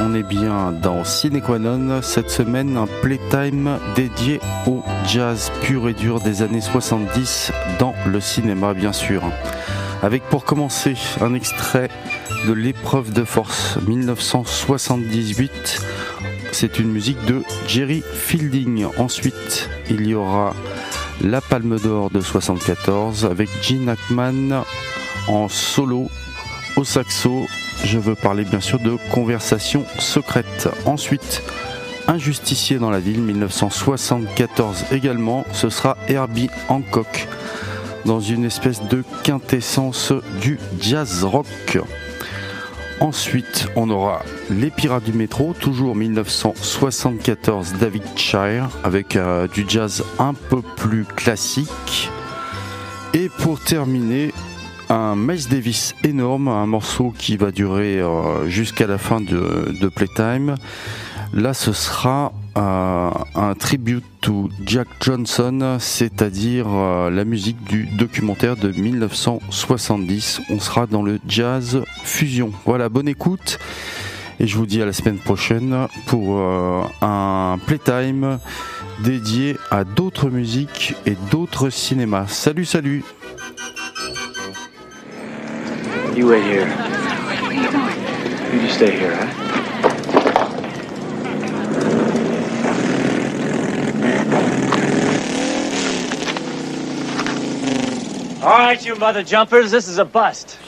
On est bien dans Cinequanon. Cette semaine, un playtime dédié au jazz pur et dur des années 70 dans le cinéma, bien sûr. Avec pour commencer un extrait de L'épreuve de force 1978. C'est une musique de Jerry Fielding. Ensuite, il y aura La Palme d'Or de 74 avec Gene Hackman en solo au saxo. Je veux parler bien sûr de Conversation secrète. Ensuite, Un justicier dans la ville 1974 également. Ce sera Herbie Hancock dans une espèce de quintessence du jazz rock. Ensuite, on aura Les Pirates du Métro, toujours 1974, David Shire, avec euh, du jazz un peu plus classique. Et pour terminer, un Miles Davis énorme, un morceau qui va durer euh, jusqu'à la fin de, Playtime. Là, ce sera euh, un tribute to Jack Johnson, c'est-à-dire euh, la musique du documentaire de 1970. On sera dans le jazz fusion. Voilà, bonne écoute. Et je vous dis à la semaine prochaine pour un playtime dédié à d'autres musiques et d'autres cinémas. Salut, salut You wait here. You just stay here, huh? All right, you mother jumpers, this is a bust.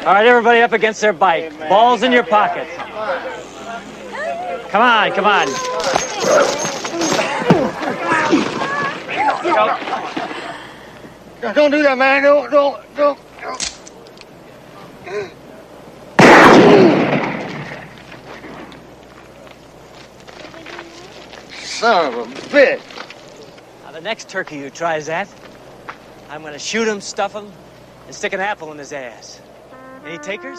All right, everybody up against their bike. Balls in your pockets. Come on, come on. Don't do that, man. Don't, don't, don't. Son of a bitch. Now, the next turkey who tries that, I'm gonna shoot him, stuff him, and stick an apple in his ass. Any takers?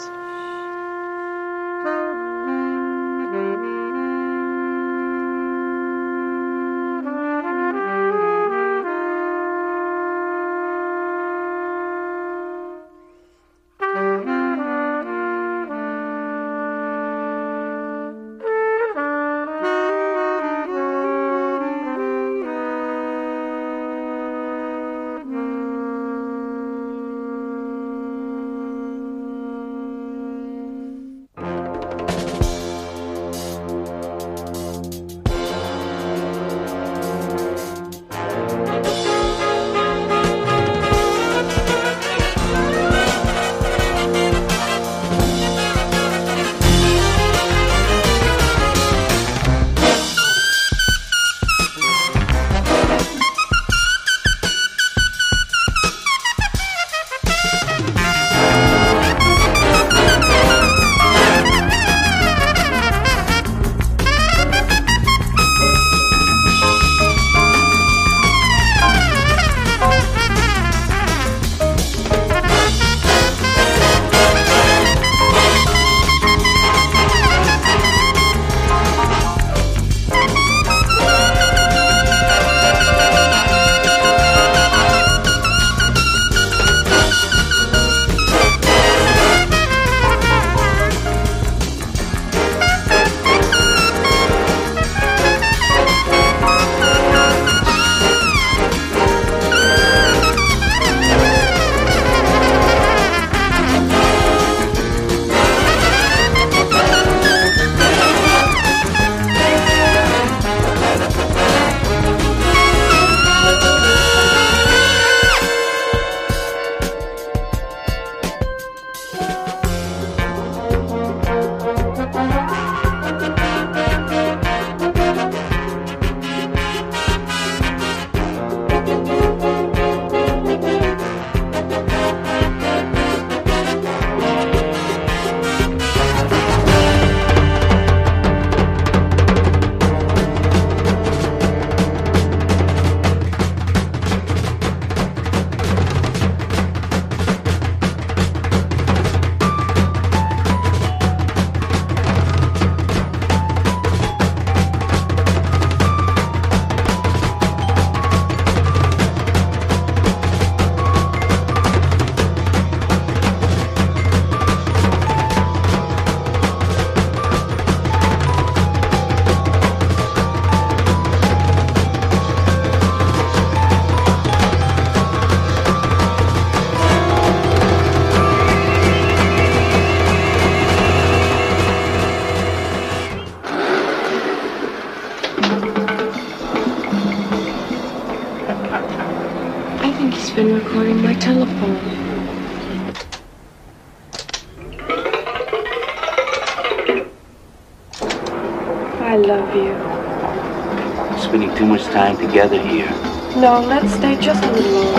Let's stay just a little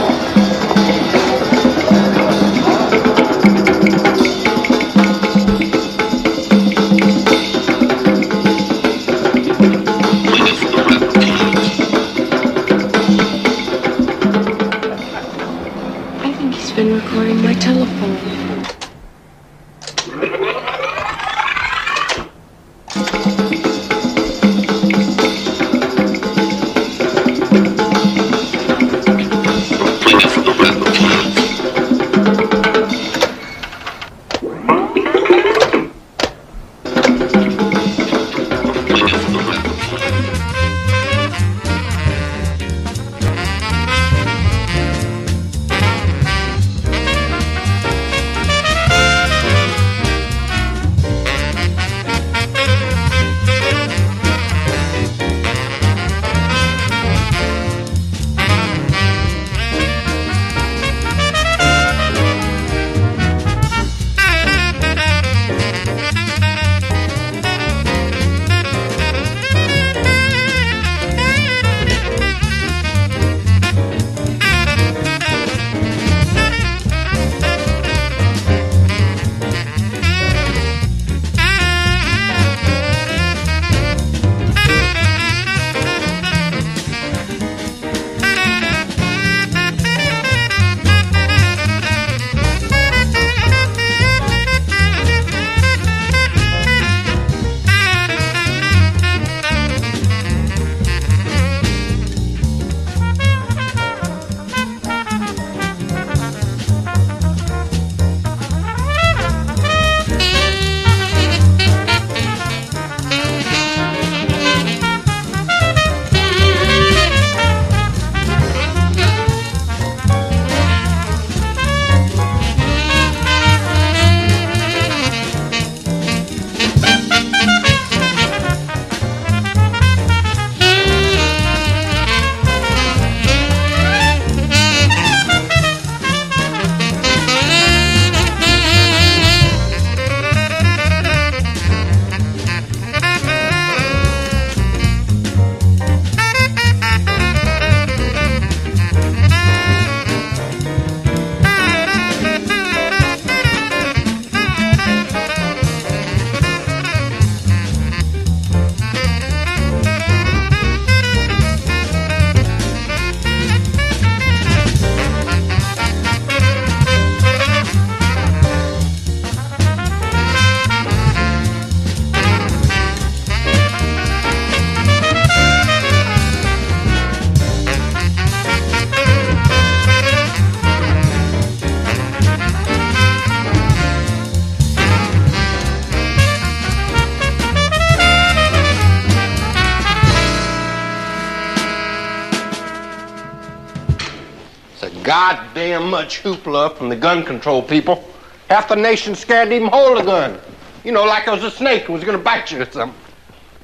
much hoopla from the gun control people. Half the nation's scared to even hold a gun. You know, like it was a snake and was gonna bite you or something.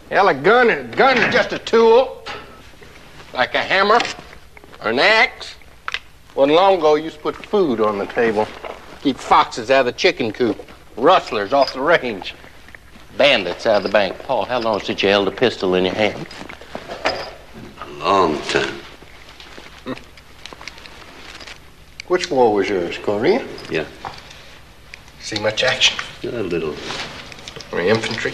Hell, a gun, a gun is just a tool. Like a hammer or an axe. Well, long ago, you used to put food on the table. Keep foxes out of the chicken coop. Rustlers off the range. Bandits out of the bank. Paul, how long since you held a pistol in your hand? A Long time. Which war was yours, Korea? Yeah, See much action? a little. Or infantry?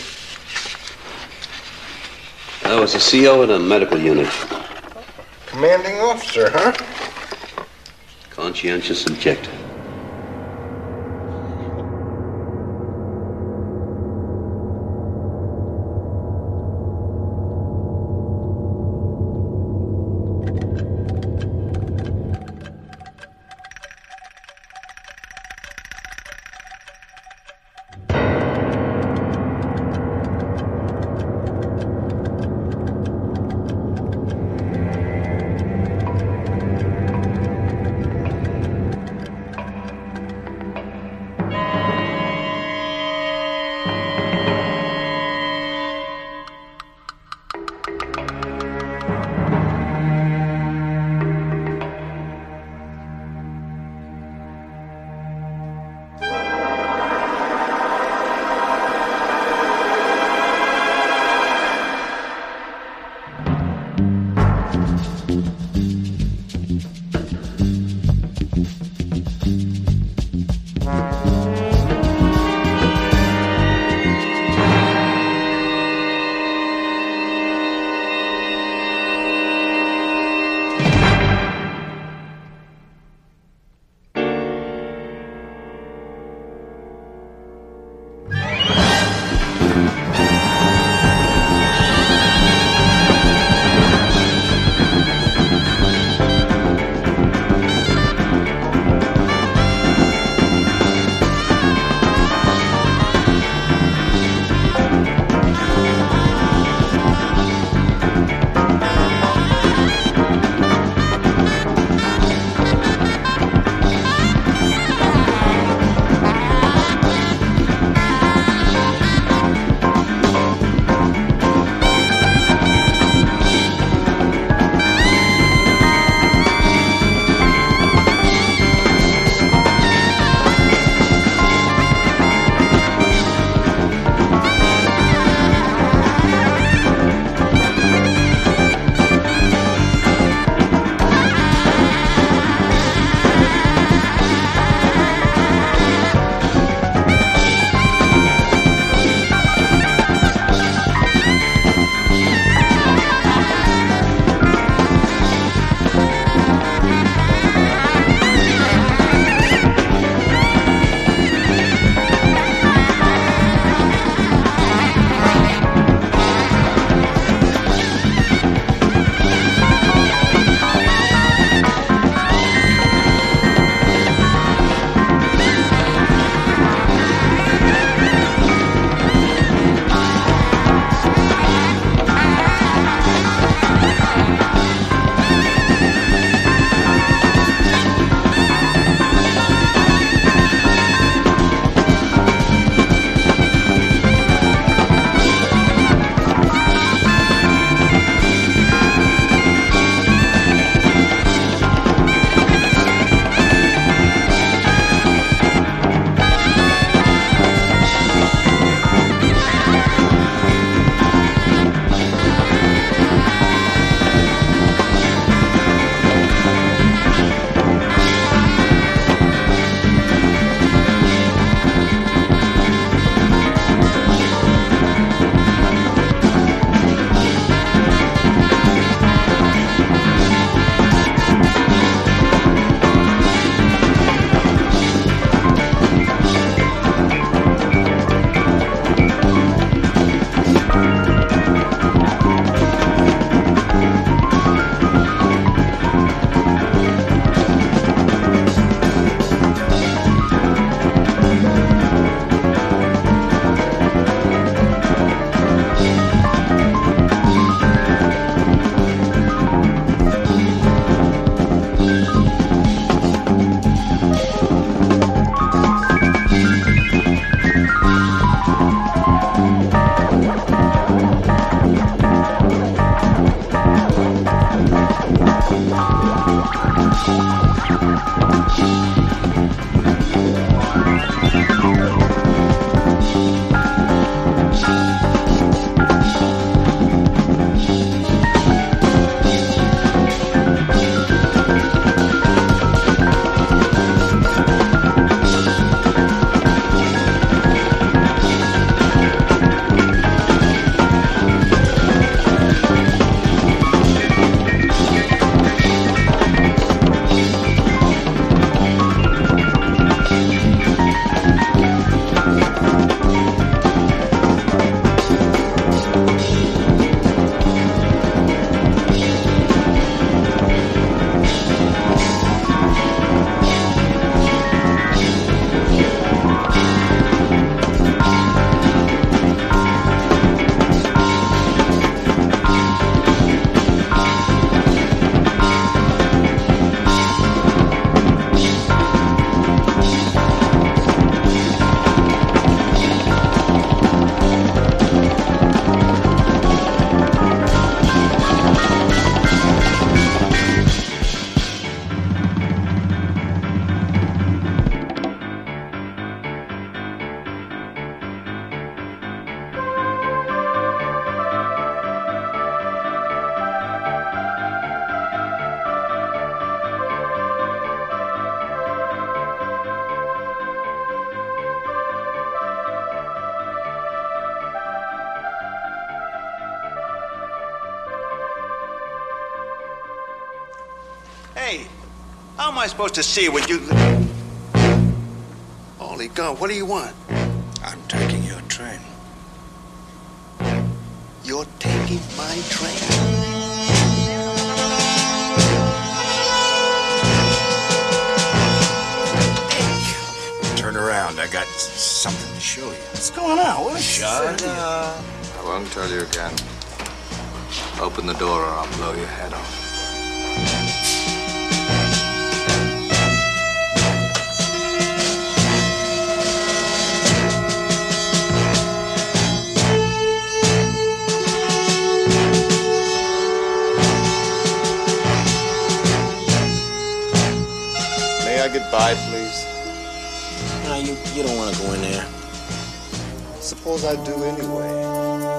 I was a CO in a medical unit. Commanding officer, huh? Conscientious objector. Supposed to see what you. Holy God, what do you want? I'm taking your train. You're taking my train? Turn around. I got something to show you. What's going on? What is Shut up. I won't tell you again. Open the door or I'll blow your head off. May I get by, please? No, you, you don't want to go in there. Suppose I do anyway.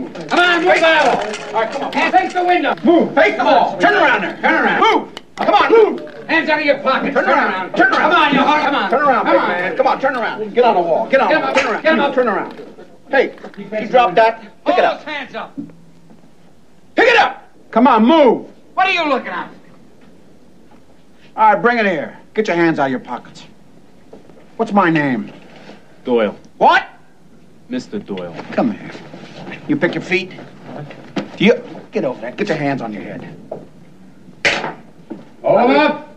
Move. Come on, move out. All right, come on. Face the window. Move. Face the wall. Turn around there. Turn around. Move. Come on, move. Hands out of your pockets. Turn, around. Turn around. Come on, you Come on. Turn around, big on. man. Come on, turn around. Get on the wall. Get on. Get turn around. Get him up. Turn around. Hey, you dropped that. Pick it up. hands up. Pick it up. Come on, move. What are you looking at? All right, bring it here. Get your hands out of your pockets. What's my name? Doyle. What? Mr. Doyle. Come here. You pick your feet. You get over there. Get your hands on your head. Hold up.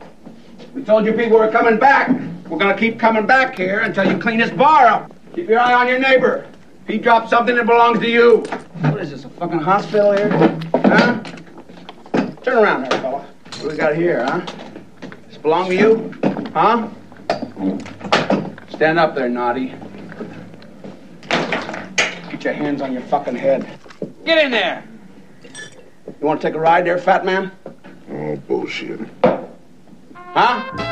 We told you people were coming back. We're gonna keep coming back here until you clean this bar up. Keep your eye on your neighbor. If he drops something that belongs to you. What is this, a fucking hospital here? Huh? Turn around there, fella. What do we got here, huh? This belong to you? Huh? Stand up there, naughty. Get your hands on your fucking head. Get in there. You want to take a ride there, fat man? Oh, bullshit. Huh?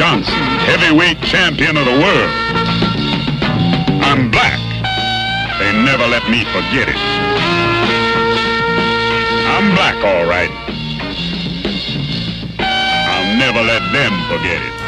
Johnson, heavyweight champion of the world. I'm black. They never let me forget it. I'm black, all right. I'll never let them forget it.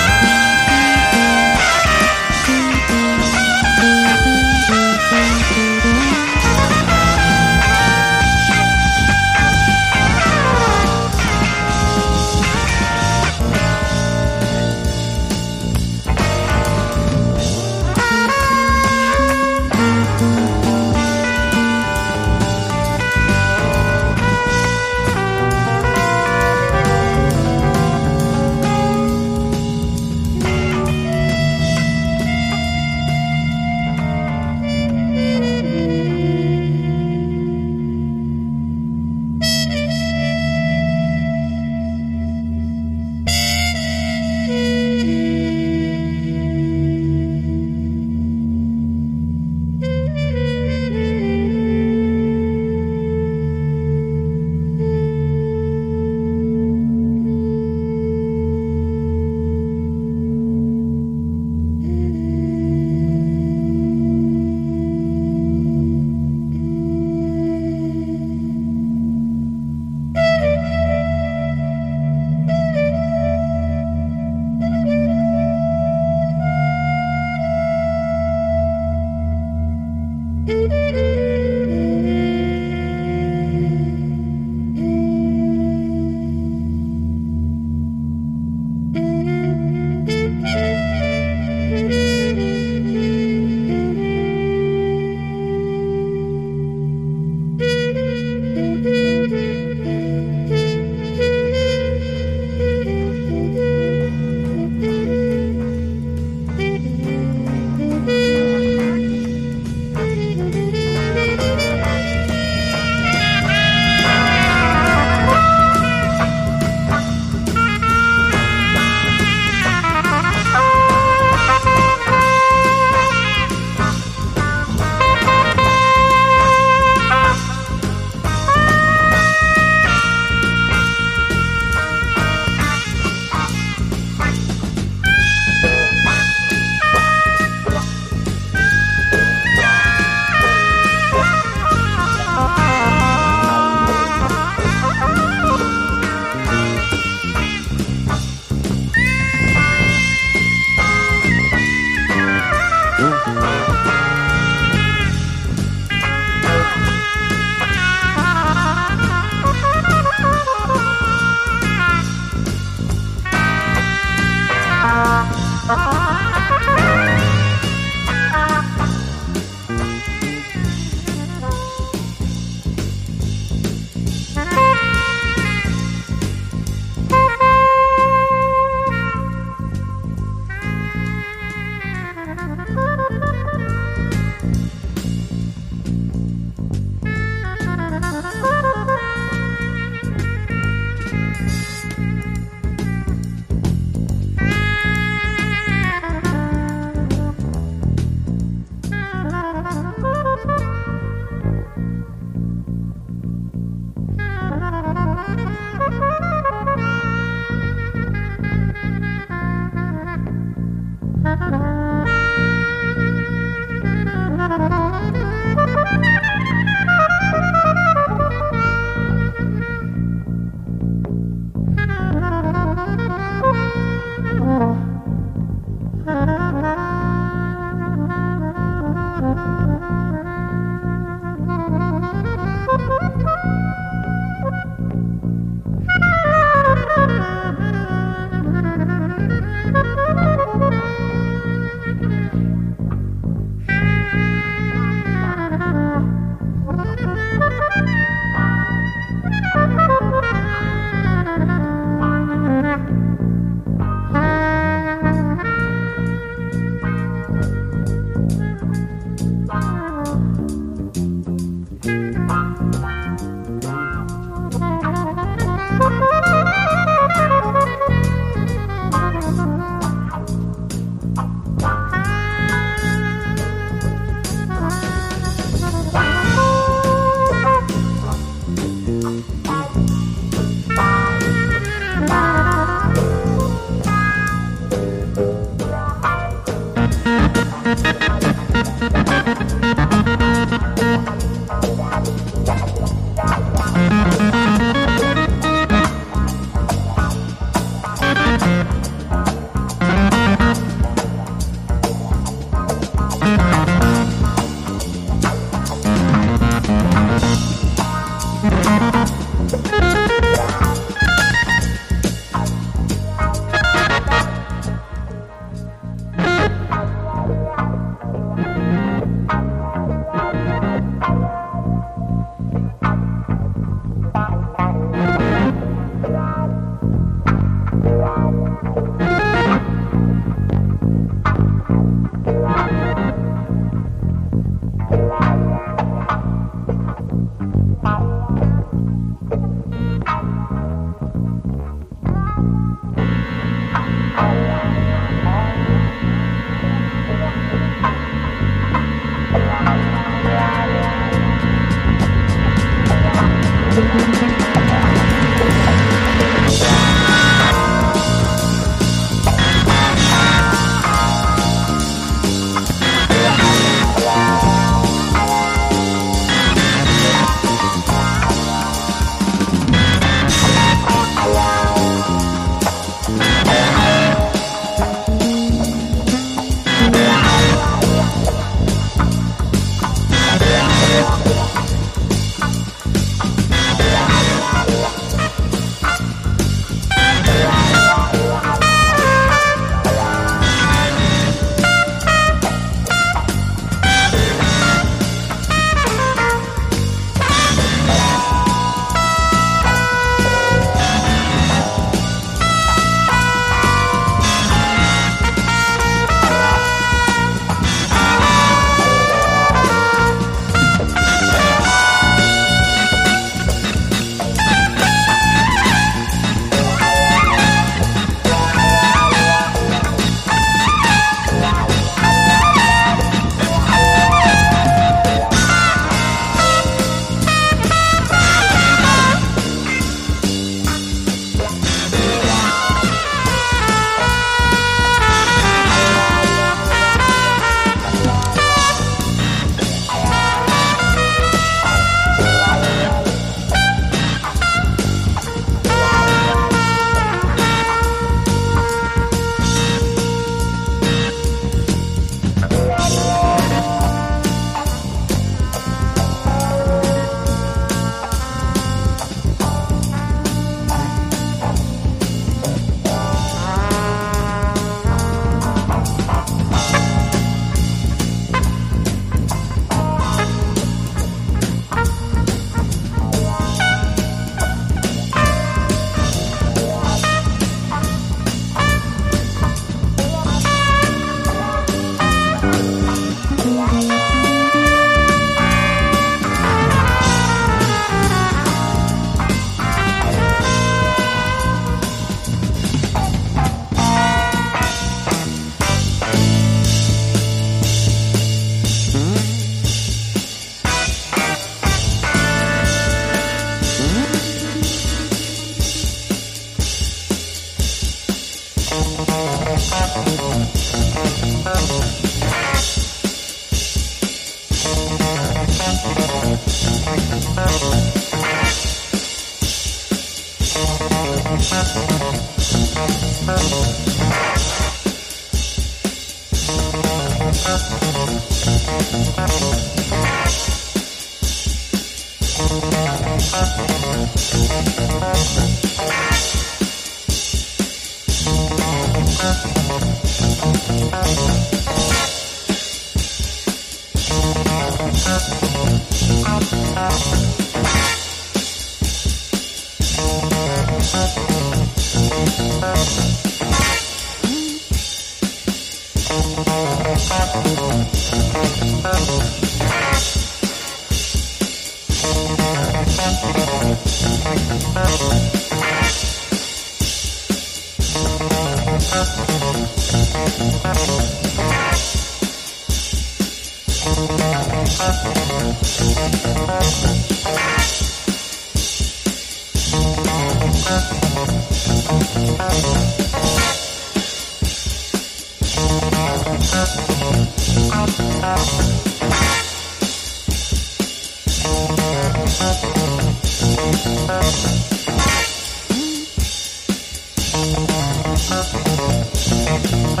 Thank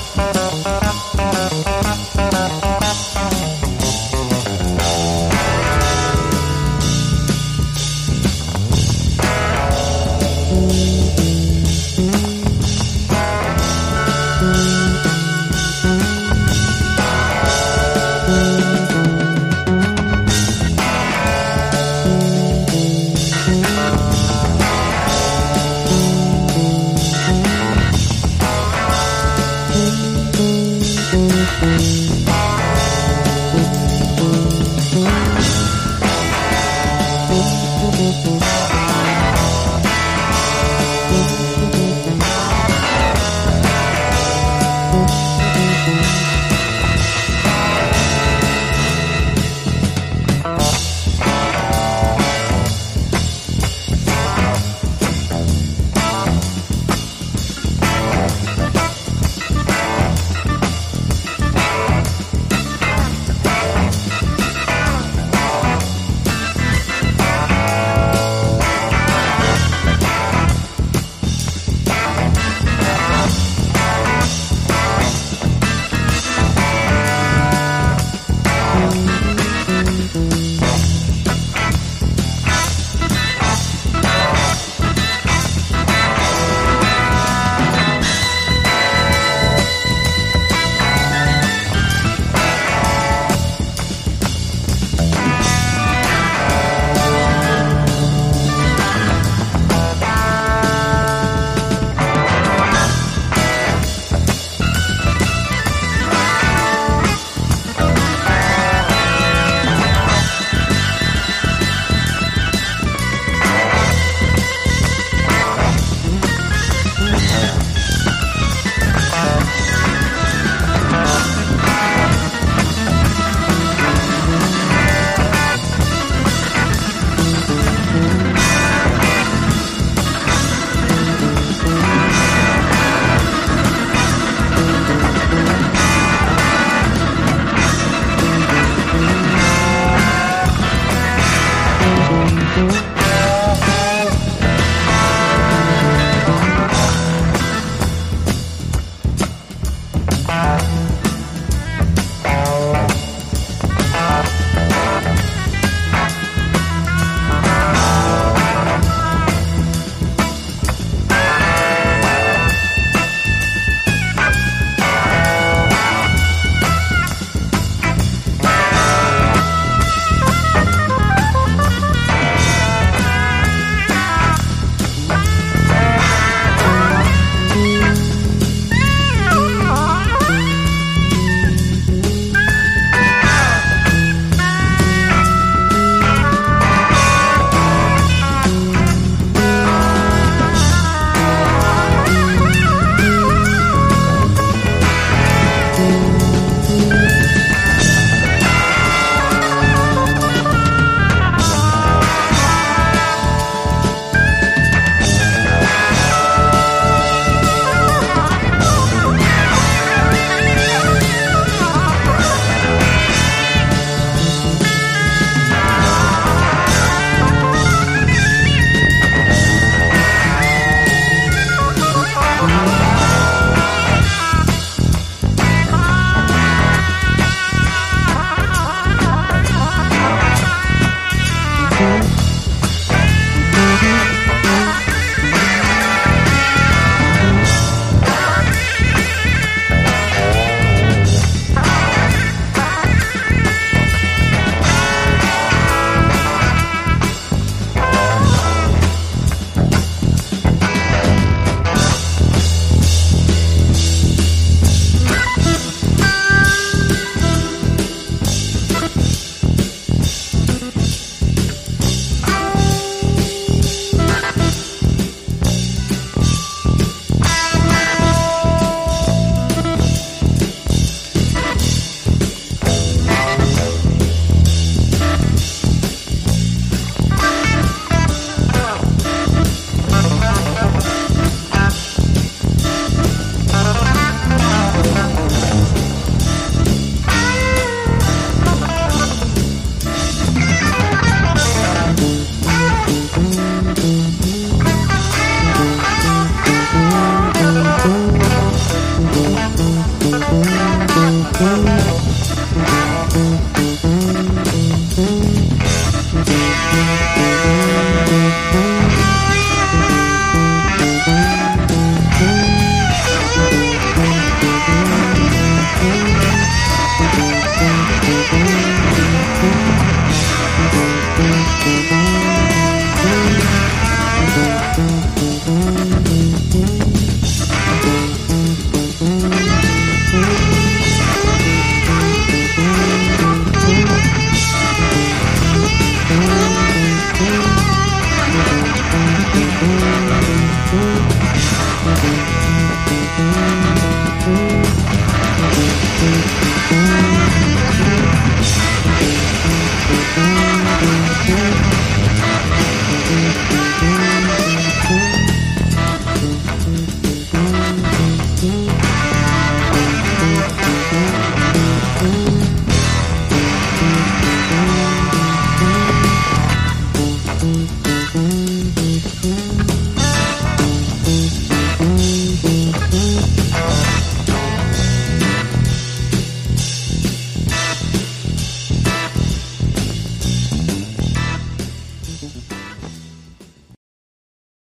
you.